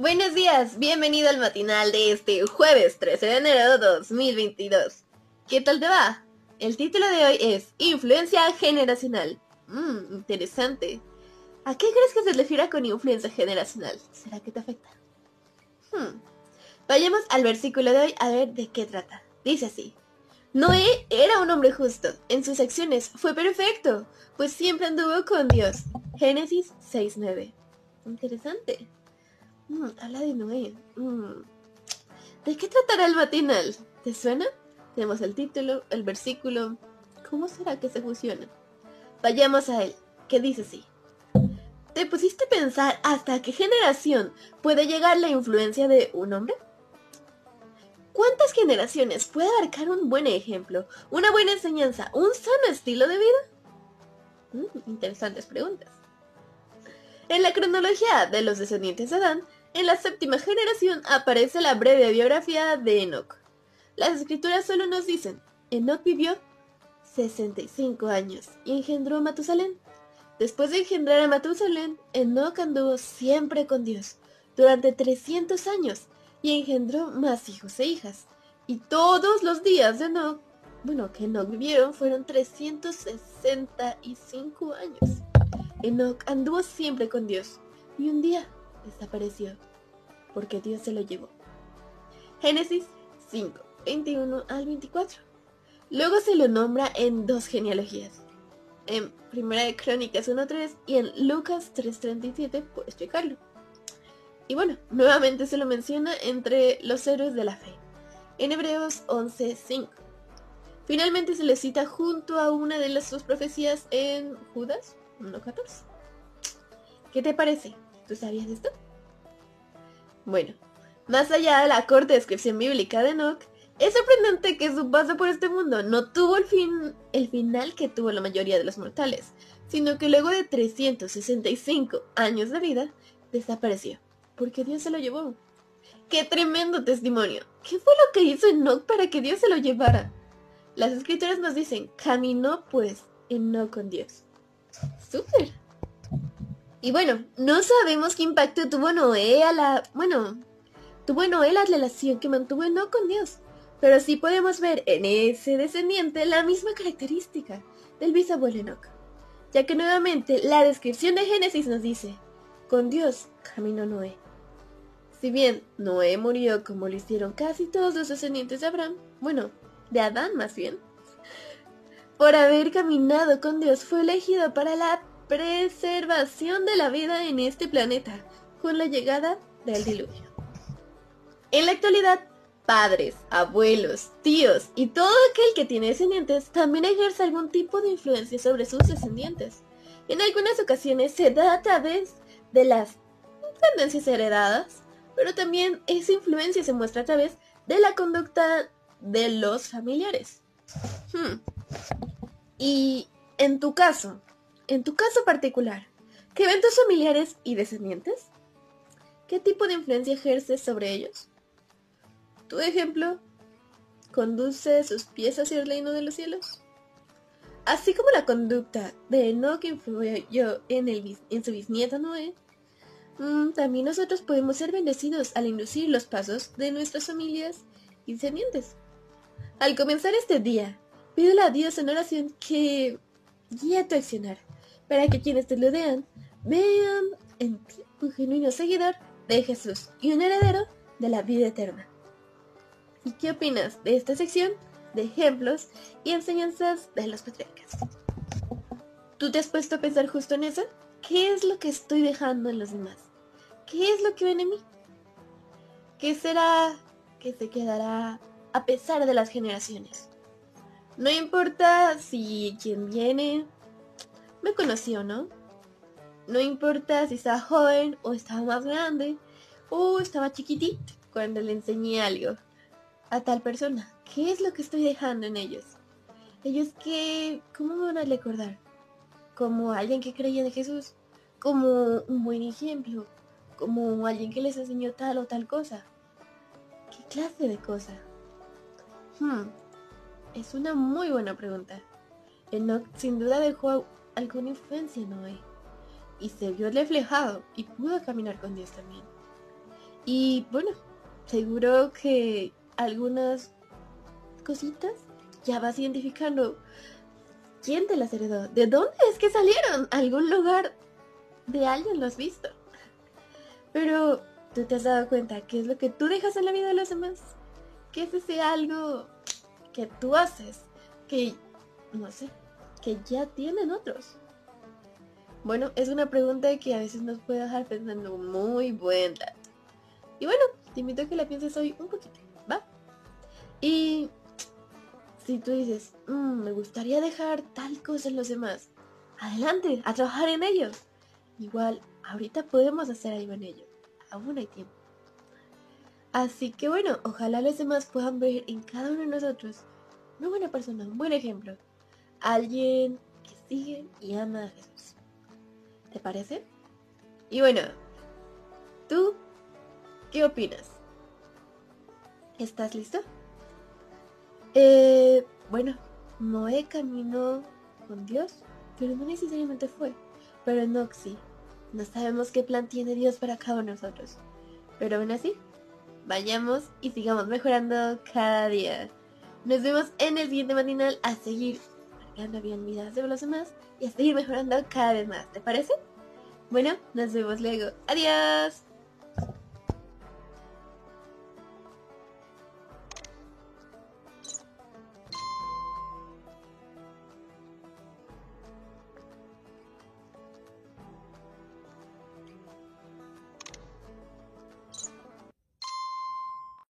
Buenos días, bienvenido al matinal de este jueves 13 de enero de 2022. ¿Qué tal te va? El título de hoy es Influencia generacional. Mmm, interesante. ¿A qué crees que se refiere con influencia generacional? ¿Será que te afecta? Hmm. Vayamos al versículo de hoy a ver de qué trata. Dice así. Noé era un hombre justo. En sus acciones fue perfecto, pues siempre anduvo con Dios. Génesis 6.9. Interesante. Mm, habla de Noé. Mm. ¿De qué tratará el matinal? ¿Te suena? Tenemos el título, el versículo. ¿Cómo será que se fusiona? Vayamos a él, ¿Qué dice así. ¿Te pusiste a pensar hasta qué generación puede llegar la influencia de un hombre? ¿Cuántas generaciones puede abarcar un buen ejemplo, una buena enseñanza, un sano estilo de vida? Mm, interesantes preguntas. En la cronología de los descendientes de Adán, en la séptima generación aparece la breve biografía de Enoch. Las escrituras solo nos dicen, Enoch vivió 65 años y engendró a Matusalén. Después de engendrar a Matusalén, Enoch anduvo siempre con Dios durante 300 años y engendró más hijos e hijas. Y todos los días de Enoch, bueno, que Enoch vivieron fueron 365 años. Enoch anduvo siempre con Dios y un día desapareció, porque Dios se lo llevó. Génesis 5, 21 al 24. Luego se lo nombra en dos genealogías. En Primera de Crónicas 1.3 y en Lucas 3.37, puedes checarlo. Y bueno, nuevamente se lo menciona entre los héroes de la fe. En Hebreos 11.5. Finalmente se le cita junto a una de las sus profecías en Judas 1.14. ¿Qué te parece? ¿Tú sabías esto? Bueno, más allá de la corta descripción bíblica de Enoch, es sorprendente que su paso por este mundo no tuvo el, fin, el final que tuvo la mayoría de los mortales, sino que luego de 365 años de vida, desapareció, porque Dios se lo llevó. ¡Qué tremendo testimonio! ¿Qué fue lo que hizo Enoch para que Dios se lo llevara? Las escrituras nos dicen, caminó pues Enoch con Dios. ¡Súper! Y bueno, no sabemos qué impacto tuvo Noé a la... Bueno, tuvo Noé la relación que mantuvo Enoch con Dios. Pero sí podemos ver en ese descendiente la misma característica del bisabuelo Enoch. Ya que nuevamente la descripción de Génesis nos dice, con Dios caminó Noé. Si bien Noé murió como lo hicieron casi todos los descendientes de Abraham, bueno, de Adán más bien, por haber caminado con Dios fue elegido para la preservación de la vida en este planeta con la llegada del diluvio. En la actualidad, padres, abuelos, tíos y todo aquel que tiene descendientes también ejerce algún tipo de influencia sobre sus descendientes. En algunas ocasiones se da a través de las tendencias heredadas, pero también esa influencia se muestra a través de la conducta de los familiares. Hmm. Y en tu caso, en tu caso particular, ¿qué ven tus familiares y descendientes? ¿Qué tipo de influencia ejerces sobre ellos? ¿Tu ejemplo conduce sus pies hacia el reino de los cielos? Así como la conducta de Enoch influyó en, en su bisnieto Noé, mm, también nosotros podemos ser bendecidos al inducir los pasos de nuestras familias y descendientes. Al comenzar este día, pídele a Dios en oración que guíe tu accionar para que quienes te lo vean vean en ti un genuino seguidor de Jesús y un heredero de la vida eterna. ¿Y qué opinas de esta sección de ejemplos y enseñanzas de los patriarcas? ¿Tú te has puesto a pensar justo en eso? ¿Qué es lo que estoy dejando en los demás? ¿Qué es lo que ven en mí? ¿Qué será que se quedará a pesar de las generaciones? No importa si quien viene me conoció, ¿no? No importa si estaba joven o estaba más grande o estaba chiquitito cuando le enseñé algo a tal persona. ¿Qué es lo que estoy dejando en ellos? Ellos que, ¿cómo me van a recordar? Como alguien que creía en Jesús, como un buen ejemplo, como alguien que les enseñó tal o tal cosa. ¿Qué clase de cosa? Hmm, es una muy buena pregunta. Enoch sin duda dejó alguna influencia en Noé y se vio reflejado y pudo caminar con Dios también. Y bueno, seguro que algunas cositas ya vas identificando quién te las heredó, de dónde es que salieron, algún lugar de alguien lo has visto. Pero tú te has dado cuenta qué es lo que tú dejas en la vida de los demás, qué es ese algo que tú haces, que no sé, que ya tienen otros. Bueno, es una pregunta que a veces nos puede dejar pensando muy buen. Y bueno, te invito a que la pienses hoy un poquito, ¿va? Y si tú dices, mm, me gustaría dejar tal cosa en los demás, adelante, a trabajar en ello. Igual, ahorita podemos hacer algo en ello. Aún hay tiempo. Así que bueno, ojalá los demás puedan ver en cada uno de nosotros una buena persona, un buen ejemplo. Alguien que sigue y ama a Jesús. ¿Te parece? Y bueno, ¿tú qué opinas? ¿Estás listo? Eh, bueno, Noé caminó con Dios, pero no necesariamente fue. Pero no, sí. No sabemos qué plan tiene Dios para cada uno de nosotros. Pero aún así, vayamos y sigamos mejorando cada día. Nos vemos en el siguiente matinal a seguir marcando bien vidas de los y a seguir mejorando cada vez más. ¿Te parece? Bueno, nos vemos luego. Adiós.